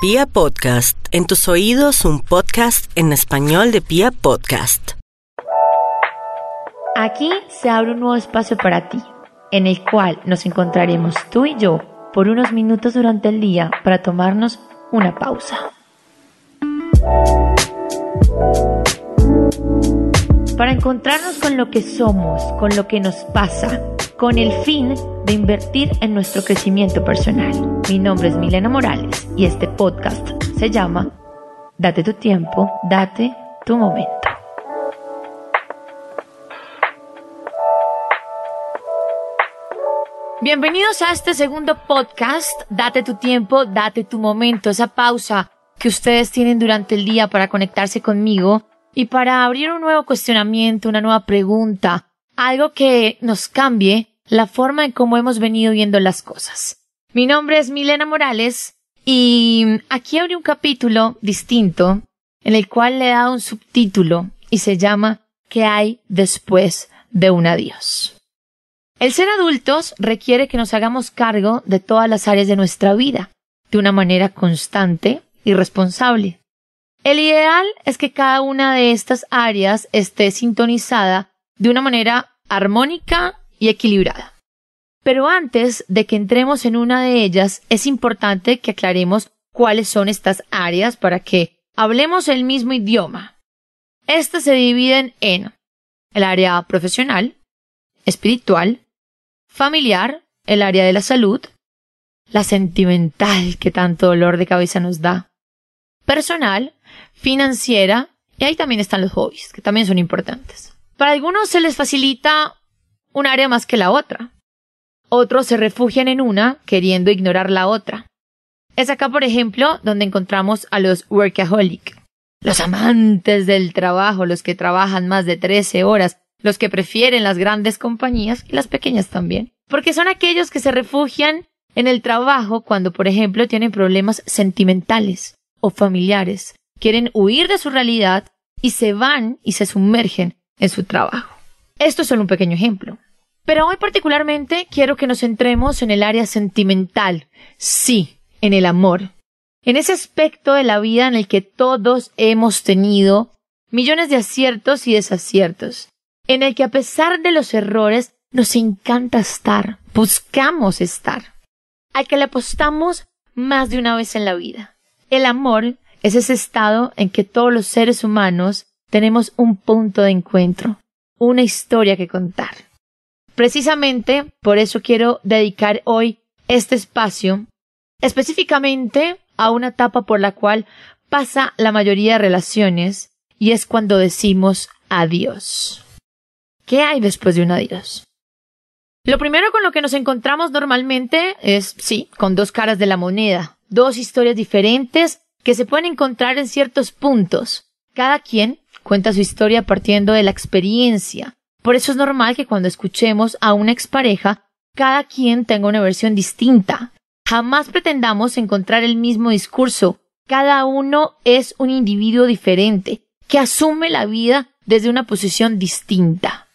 Pia Podcast, en tus oídos un podcast en español de Pia Podcast. Aquí se abre un nuevo espacio para ti, en el cual nos encontraremos tú y yo por unos minutos durante el día para tomarnos una pausa. Para encontrarnos con lo que somos, con lo que nos pasa, con el fin de invertir en nuestro crecimiento personal. Mi nombre es Milena Morales y este podcast se llama Date tu tiempo, date tu momento. Bienvenidos a este segundo podcast, Date tu tiempo, date tu momento, esa pausa que ustedes tienen durante el día para conectarse conmigo y para abrir un nuevo cuestionamiento, una nueva pregunta, algo que nos cambie la forma en cómo hemos venido viendo las cosas. Mi nombre es Milena Morales y aquí abre un capítulo distinto en el cual le he dado un subtítulo y se llama ¿Qué hay después de un adiós? El ser adultos requiere que nos hagamos cargo de todas las áreas de nuestra vida, de una manera constante y responsable. El ideal es que cada una de estas áreas esté sintonizada de una manera armónica y equilibrada. Pero antes de que entremos en una de ellas, es importante que aclaremos cuáles son estas áreas para que hablemos el mismo idioma. Estas se dividen en el área profesional, espiritual, familiar, el área de la salud, la sentimental que tanto dolor de cabeza nos da, personal, financiera, y ahí también están los hobbies, que también son importantes. Para algunos se les facilita un área más que la otra. Otros se refugian en una queriendo ignorar la otra. Es acá, por ejemplo, donde encontramos a los workaholic, los amantes del trabajo, los que trabajan más de 13 horas, los que prefieren las grandes compañías y las pequeñas también, porque son aquellos que se refugian en el trabajo cuando, por ejemplo, tienen problemas sentimentales o familiares, quieren huir de su realidad y se van y se sumergen en su trabajo. Esto es solo un pequeño ejemplo. Pero hoy particularmente quiero que nos centremos en el área sentimental, sí, en el amor, en ese aspecto de la vida en el que todos hemos tenido millones de aciertos y desaciertos, en el que a pesar de los errores nos encanta estar, buscamos estar, al que le apostamos más de una vez en la vida. El amor es ese estado en que todos los seres humanos tenemos un punto de encuentro, una historia que contar. Precisamente por eso quiero dedicar hoy este espacio específicamente a una etapa por la cual pasa la mayoría de relaciones y es cuando decimos adiós. ¿Qué hay después de un adiós? Lo primero con lo que nos encontramos normalmente es, sí, con dos caras de la moneda, dos historias diferentes que se pueden encontrar en ciertos puntos. Cada quien cuenta su historia partiendo de la experiencia. Por eso es normal que cuando escuchemos a una expareja, cada quien tenga una versión distinta. Jamás pretendamos encontrar el mismo discurso. Cada uno es un individuo diferente, que asume la vida desde una posición distinta.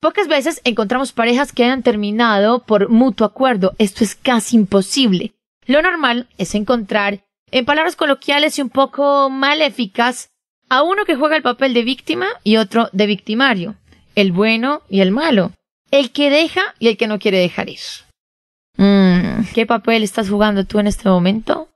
Pocas veces encontramos parejas que hayan terminado por mutuo acuerdo. Esto es casi imposible. Lo normal es encontrar, en palabras coloquiales y un poco maléficas, a uno que juega el papel de víctima y otro de victimario, el bueno y el malo, el que deja y el que no quiere dejar ir. Mm, ¿Qué papel estás jugando tú en este momento?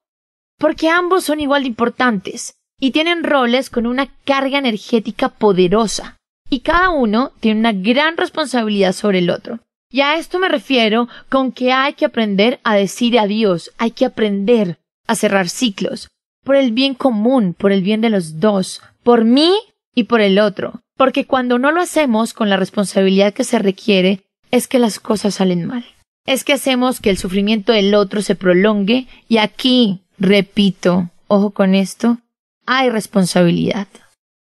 Porque ambos son igual de importantes y tienen roles con una carga energética poderosa y cada uno tiene una gran responsabilidad sobre el otro. Y a esto me refiero con que hay que aprender a decir adiós, hay que aprender a cerrar ciclos, por el bien común, por el bien de los dos, por mí y por el otro. Porque cuando no lo hacemos con la responsabilidad que se requiere, es que las cosas salen mal. Es que hacemos que el sufrimiento del otro se prolongue y aquí, repito, ojo con esto, hay responsabilidad.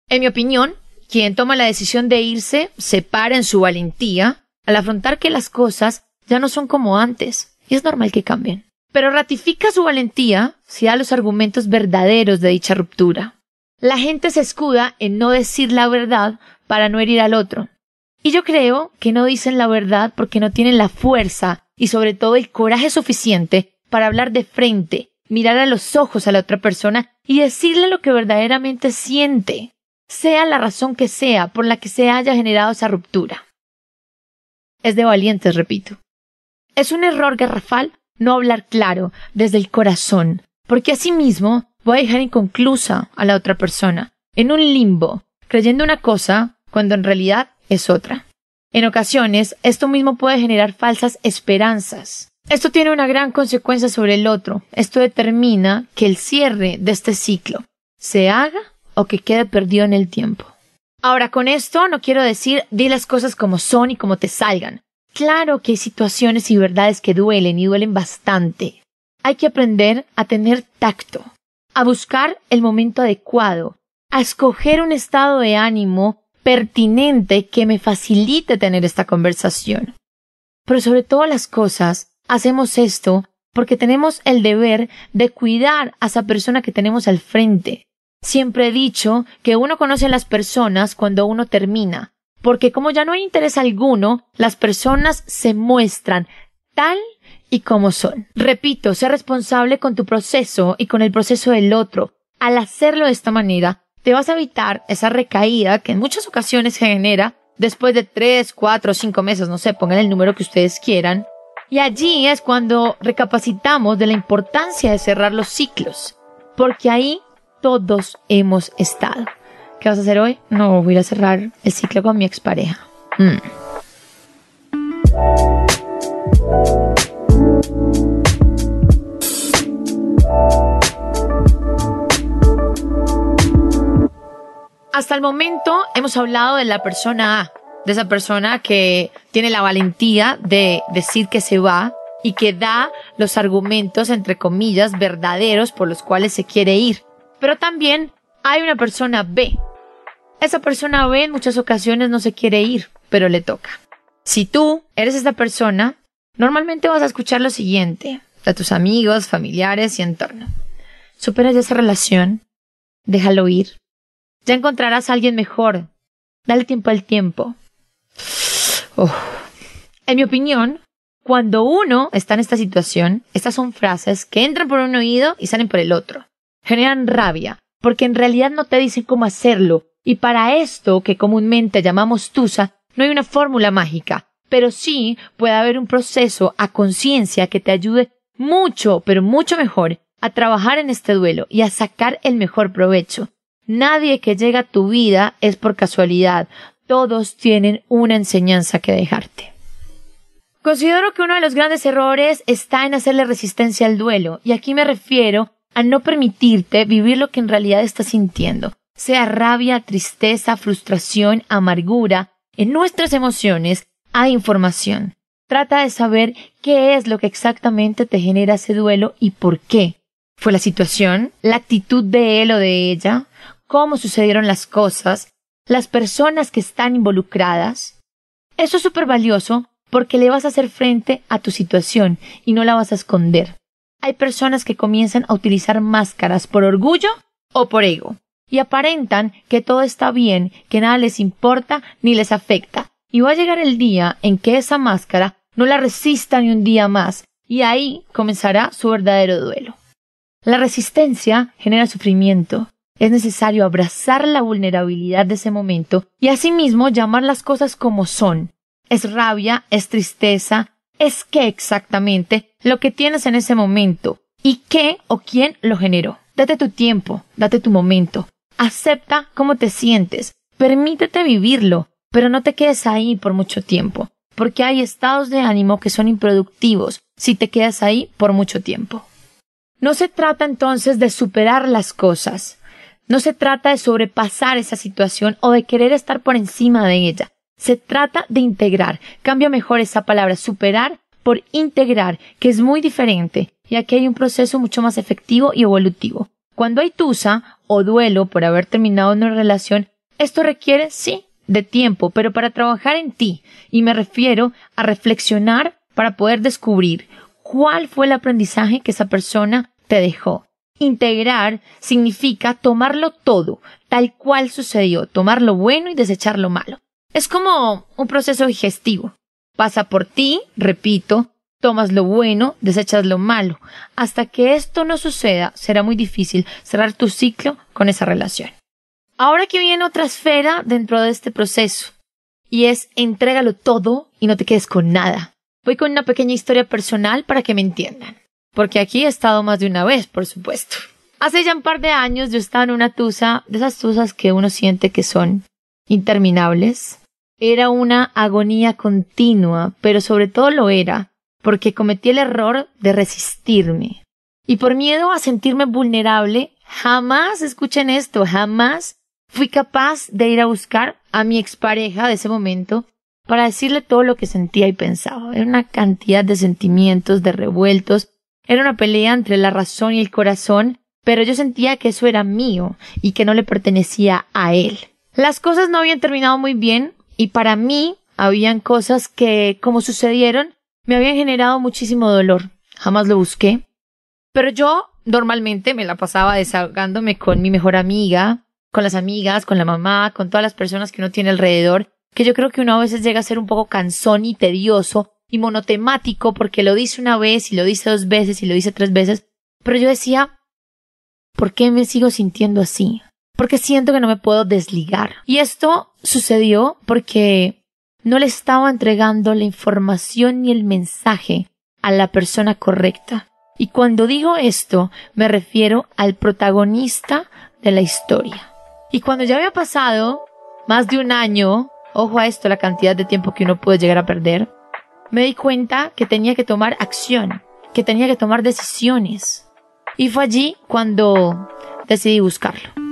En mi opinión, quien toma la decisión de irse se para en su valentía al afrontar que las cosas ya no son como antes y es normal que cambien. Pero ratifica su valentía si da los argumentos verdaderos de dicha ruptura. La gente se escuda en no decir la verdad para no herir al otro. Y yo creo que no dicen la verdad porque no tienen la fuerza y sobre todo el coraje suficiente para hablar de frente, mirar a los ojos a la otra persona y decirle lo que verdaderamente siente, sea la razón que sea por la que se haya generado esa ruptura. Es de valientes, repito. Es un error garrafal no hablar claro desde el corazón, porque asimismo voy a dejar inconclusa a la otra persona, en un limbo, creyendo una cosa cuando en realidad es otra. En ocasiones, esto mismo puede generar falsas esperanzas. Esto tiene una gran consecuencia sobre el otro. Esto determina que el cierre de este ciclo se haga o que quede perdido en el tiempo. Ahora, con esto no quiero decir di las cosas como son y como te salgan. Claro que hay situaciones y verdades que duelen y duelen bastante. Hay que aprender a tener tacto, a buscar el momento adecuado, a escoger un estado de ánimo pertinente que me facilite tener esta conversación. Pero sobre todas las cosas, hacemos esto porque tenemos el deber de cuidar a esa persona que tenemos al frente. Siempre he dicho que uno conoce a las personas cuando uno termina, porque como ya no hay interés alguno, las personas se muestran tal y como son. Repito, ser responsable con tu proceso y con el proceso del otro. Al hacerlo de esta manera, te vas a evitar esa recaída que en muchas ocasiones se genera después de tres, cuatro, cinco meses, no sé, pongan el número que ustedes quieran. Y allí es cuando recapacitamos de la importancia de cerrar los ciclos, porque ahí todos hemos estado. ¿Qué vas a hacer hoy? No, voy a cerrar el ciclo con mi expareja. Mm. Hasta el momento hemos hablado de la persona A, de esa persona que tiene la valentía de decir que se va y que da los argumentos, entre comillas, verdaderos por los cuales se quiere ir. Pero también hay una persona B. Esa persona B en muchas ocasiones no se quiere ir, pero le toca. Si tú eres esta persona, normalmente vas a escuchar lo siguiente de tus amigos, familiares y entorno. Supera esa relación, déjalo ir, ya encontrarás a alguien mejor. Dale tiempo al tiempo. En mi opinión, cuando uno está en esta situación, estas son frases que entran por un oído y salen por el otro. Generan rabia, porque en realidad no te dicen cómo hacerlo, y para esto que comúnmente llamamos tusa, no hay una fórmula mágica, pero sí puede haber un proceso a conciencia que te ayude mucho, pero mucho mejor a trabajar en este duelo y a sacar el mejor provecho. Nadie que llega a tu vida es por casualidad. Todos tienen una enseñanza que dejarte. Considero que uno de los grandes errores está en hacerle resistencia al duelo, y aquí me refiero a no permitirte vivir lo que en realidad estás sintiendo, sea rabia, tristeza, frustración, amargura. En nuestras emociones hay información. Trata de saber qué es lo que exactamente te genera ese duelo y por qué. ¿Fue la situación? ¿La actitud de él o de ella? cómo sucedieron las cosas, las personas que están involucradas. Eso es súper valioso porque le vas a hacer frente a tu situación y no la vas a esconder. Hay personas que comienzan a utilizar máscaras por orgullo o por ego y aparentan que todo está bien, que nada les importa ni les afecta. Y va a llegar el día en que esa máscara no la resista ni un día más, y ahí comenzará su verdadero duelo. La resistencia genera sufrimiento, es necesario abrazar la vulnerabilidad de ese momento y asimismo llamar las cosas como son. Es rabia, es tristeza, es qué exactamente lo que tienes en ese momento y qué o quién lo generó. Date tu tiempo, date tu momento. Acepta cómo te sientes, permítete vivirlo, pero no te quedes ahí por mucho tiempo, porque hay estados de ánimo que son improductivos si te quedas ahí por mucho tiempo. No se trata entonces de superar las cosas, no se trata de sobrepasar esa situación o de querer estar por encima de ella. Se trata de integrar. Cambia mejor esa palabra superar por integrar, que es muy diferente, y aquí hay un proceso mucho más efectivo y evolutivo. Cuando hay tusa o duelo por haber terminado una relación, esto requiere, sí, de tiempo, pero para trabajar en ti, y me refiero a reflexionar para poder descubrir cuál fue el aprendizaje que esa persona te dejó, Integrar significa tomarlo todo, tal cual sucedió, tomar lo bueno y desechar lo malo. Es como un proceso digestivo. Pasa por ti, repito, tomas lo bueno, desechas lo malo. Hasta que esto no suceda, será muy difícil cerrar tu ciclo con esa relación. Ahora que viene otra esfera dentro de este proceso, y es entrégalo todo y no te quedes con nada. Voy con una pequeña historia personal para que me entiendan, porque aquí he estado más de una vez, por supuesto. Hace ya un par de años yo estaba en una tusa, de esas tusas que uno siente que son interminables. Era una agonía continua, pero sobre todo lo era, porque cometí el error de resistirme. Y por miedo a sentirme vulnerable, jamás, escuchen esto, jamás fui capaz de ir a buscar a mi expareja de ese momento para decirle todo lo que sentía y pensaba. Era una cantidad de sentimientos, de revueltos, era una pelea entre la razón y el corazón, pero yo sentía que eso era mío y que no le pertenecía a él. Las cosas no habían terminado muy bien y para mí habían cosas que, como sucedieron, me habían generado muchísimo dolor. Jamás lo busqué. Pero yo normalmente me la pasaba desahogándome con mi mejor amiga, con las amigas, con la mamá, con todas las personas que uno tiene alrededor, que yo creo que uno a veces llega a ser un poco cansón y tedioso y monotemático porque lo dice una vez y lo dice dos veces y lo dice tres veces, pero yo decía, ¿por qué me sigo sintiendo así? Porque siento que no me puedo desligar. Y esto sucedió porque no le estaba entregando la información ni el mensaje a la persona correcta. Y cuando digo esto, me refiero al protagonista de la historia. Y cuando ya había pasado más de un año, ojo a esto, la cantidad de tiempo que uno puede llegar a perder, me di cuenta que tenía que tomar acción, que tenía que tomar decisiones. Y fue allí cuando decidí buscarlo.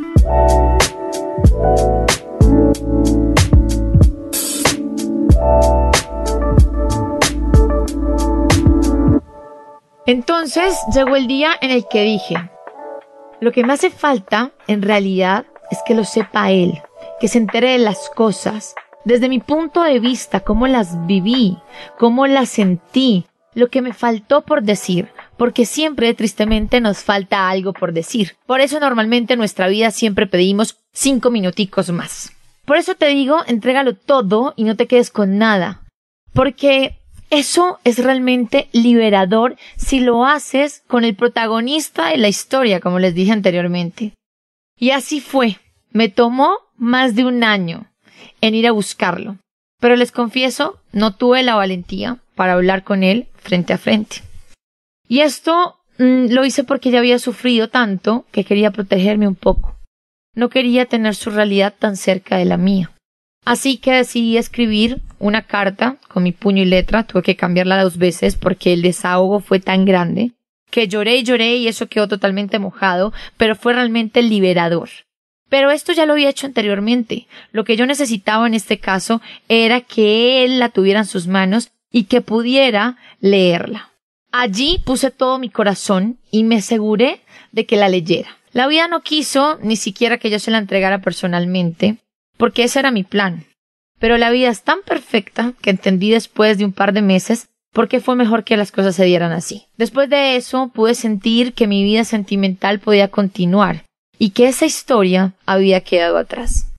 Entonces llegó el día en el que dije, lo que me hace falta en realidad es que lo sepa él, que se entere de las cosas, desde mi punto de vista, cómo las viví, cómo las sentí, lo que me faltó por decir, porque siempre tristemente nos falta algo por decir. Por eso normalmente en nuestra vida siempre pedimos cinco minuticos más. Por eso te digo, entrégalo todo y no te quedes con nada. Porque eso es realmente liberador si lo haces con el protagonista de la historia, como les dije anteriormente. Y así fue. Me tomó más de un año en ir a buscarlo. Pero les confieso, no tuve la valentía para hablar con él frente a frente. Y esto mm, lo hice porque ya había sufrido tanto que quería protegerme un poco. No quería tener su realidad tan cerca de la mía. Así que decidí escribir una carta con mi puño y letra. Tuve que cambiarla dos veces porque el desahogo fue tan grande que lloré y lloré y eso quedó totalmente mojado, pero fue realmente liberador. Pero esto ya lo había hecho anteriormente. Lo que yo necesitaba en este caso era que él la tuviera en sus manos y que pudiera leerla. Allí puse todo mi corazón y me aseguré de que la leyera. La vida no quiso ni siquiera que yo se la entregara personalmente, porque ese era mi plan. Pero la vida es tan perfecta que entendí después de un par de meses por qué fue mejor que las cosas se dieran así. Después de eso pude sentir que mi vida sentimental podía continuar y que esa historia había quedado atrás.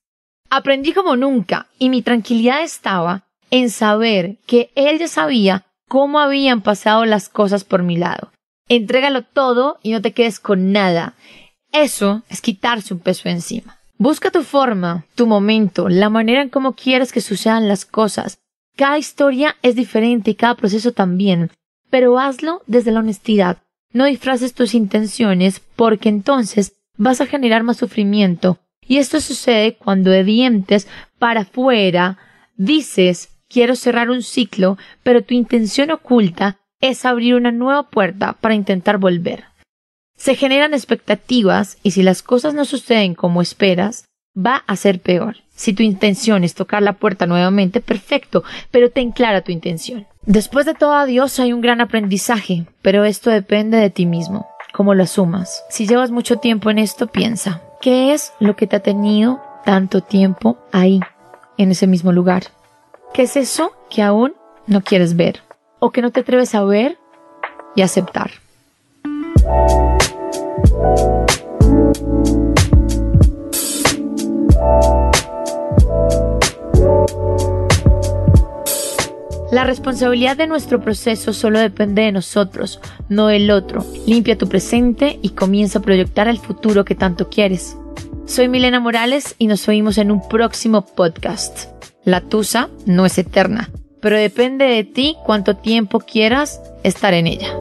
Aprendí como nunca y mi tranquilidad estaba en saber que él ya sabía cómo habían pasado las cosas por mi lado. Entrégalo todo y no te quedes con nada. Eso es quitarse un peso encima. Busca tu forma, tu momento, la manera en cómo quieres que sucedan las cosas. Cada historia es diferente y cada proceso también, pero hazlo desde la honestidad. No disfraces tus intenciones porque entonces vas a generar más sufrimiento. Y esto sucede cuando de dientes para afuera dices quiero cerrar un ciclo, pero tu intención oculta es abrir una nueva puerta para intentar volver. Se generan expectativas y si las cosas no suceden como esperas, va a ser peor. Si tu intención es tocar la puerta nuevamente, perfecto, pero ten clara tu intención. Después de todo adiós hay un gran aprendizaje, pero esto depende de ti mismo cómo lo asumas. Si llevas mucho tiempo en esto, piensa, ¿qué es lo que te ha tenido tanto tiempo ahí, en ese mismo lugar? ¿Qué es eso que aún no quieres ver o que no te atreves a ver y aceptar? La responsabilidad de nuestro proceso solo depende de nosotros, no del otro. Limpia tu presente y comienza a proyectar el futuro que tanto quieres. Soy Milena Morales y nos oímos en un próximo podcast. La tusa no es eterna, pero depende de ti cuánto tiempo quieras estar en ella.